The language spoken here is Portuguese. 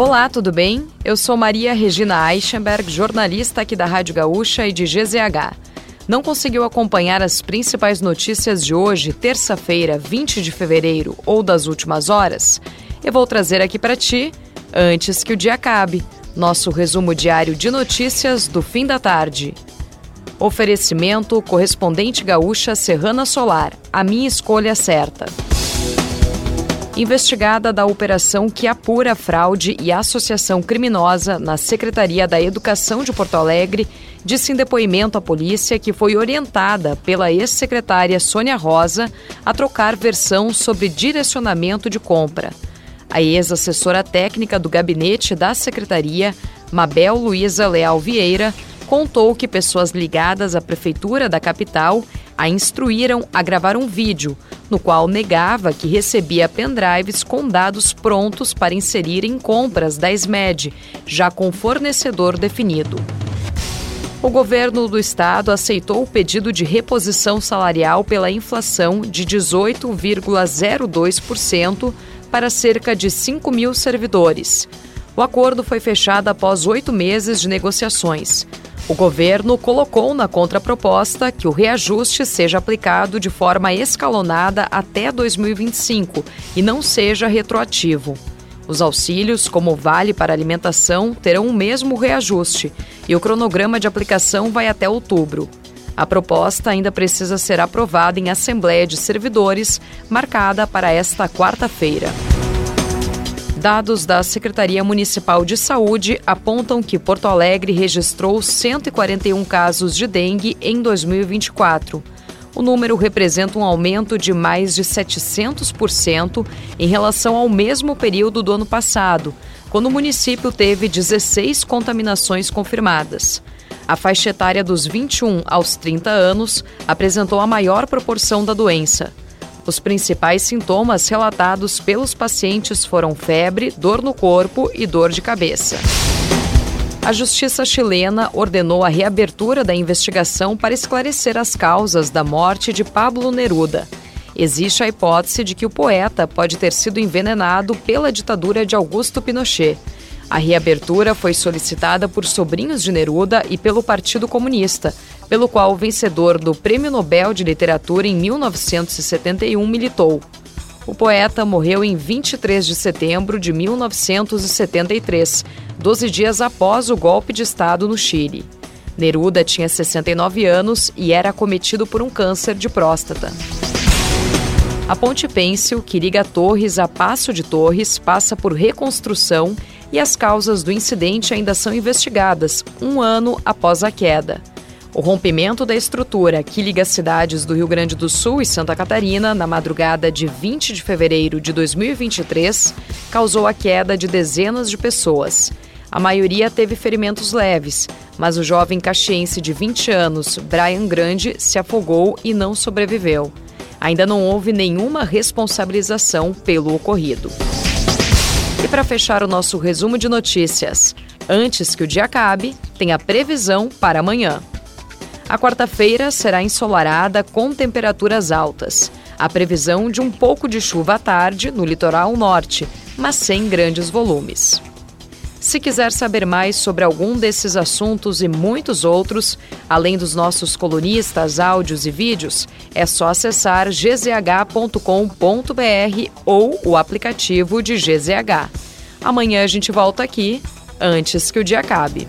Olá, tudo bem? Eu sou Maria Regina Eichenberg, jornalista aqui da Rádio Gaúcha e de GZH. Não conseguiu acompanhar as principais notícias de hoje, terça-feira, 20 de fevereiro, ou das últimas horas? Eu vou trazer aqui para ti, antes que o dia acabe, nosso resumo diário de notícias do fim da tarde. Oferecimento correspondente gaúcha Serrana Solar, a minha escolha certa investigada da operação que apura fraude e associação criminosa na Secretaria da Educação de Porto Alegre, disse em depoimento à polícia que foi orientada pela ex-secretária Sônia Rosa a trocar versão sobre direcionamento de compra. A ex-assessora técnica do gabinete da secretaria, Mabel Luiza Leal Vieira, contou que pessoas ligadas à prefeitura da capital a instruíram a gravar um vídeo no qual negava que recebia pendrives com dados prontos para inserir em compras da SMED, já com fornecedor definido. O governo do estado aceitou o pedido de reposição salarial pela inflação de 18,02% para cerca de 5 mil servidores. O acordo foi fechado após oito meses de negociações. O governo colocou na contraproposta que o reajuste seja aplicado de forma escalonada até 2025 e não seja retroativo. Os auxílios, como o Vale para Alimentação, terão o mesmo reajuste e o cronograma de aplicação vai até outubro. A proposta ainda precisa ser aprovada em Assembleia de Servidores, marcada para esta quarta-feira. Dados da Secretaria Municipal de Saúde apontam que Porto Alegre registrou 141 casos de dengue em 2024. O número representa um aumento de mais de 700% em relação ao mesmo período do ano passado, quando o município teve 16 contaminações confirmadas. A faixa etária dos 21 aos 30 anos apresentou a maior proporção da doença. Os principais sintomas relatados pelos pacientes foram febre, dor no corpo e dor de cabeça. A justiça chilena ordenou a reabertura da investigação para esclarecer as causas da morte de Pablo Neruda. Existe a hipótese de que o poeta pode ter sido envenenado pela ditadura de Augusto Pinochet. A reabertura foi solicitada por sobrinhos de Neruda e pelo Partido Comunista, pelo qual o vencedor do Prêmio Nobel de Literatura em 1971 militou. O poeta morreu em 23 de setembro de 1973, 12 dias após o golpe de Estado no Chile. Neruda tinha 69 anos e era acometido por um câncer de próstata. A ponte pêncil, que liga Torres a Passo de Torres, passa por reconstrução e as causas do incidente ainda são investigadas, um ano após a queda. O rompimento da estrutura que liga as cidades do Rio Grande do Sul e Santa Catarina na madrugada de 20 de fevereiro de 2023 causou a queda de dezenas de pessoas. A maioria teve ferimentos leves, mas o jovem caxiense de 20 anos, Brian Grande, se afogou e não sobreviveu. Ainda não houve nenhuma responsabilização pelo ocorrido. E para fechar o nosso resumo de notícias, antes que o dia acabe, tem a previsão para amanhã. A quarta-feira será ensolarada com temperaturas altas. A previsão de um pouco de chuva à tarde no litoral norte, mas sem grandes volumes. Se quiser saber mais sobre algum desses assuntos e muitos outros, além dos nossos colunistas, áudios e vídeos, é só acessar gzh.com.br ou o aplicativo de GZH. Amanhã a gente volta aqui, antes que o dia acabe.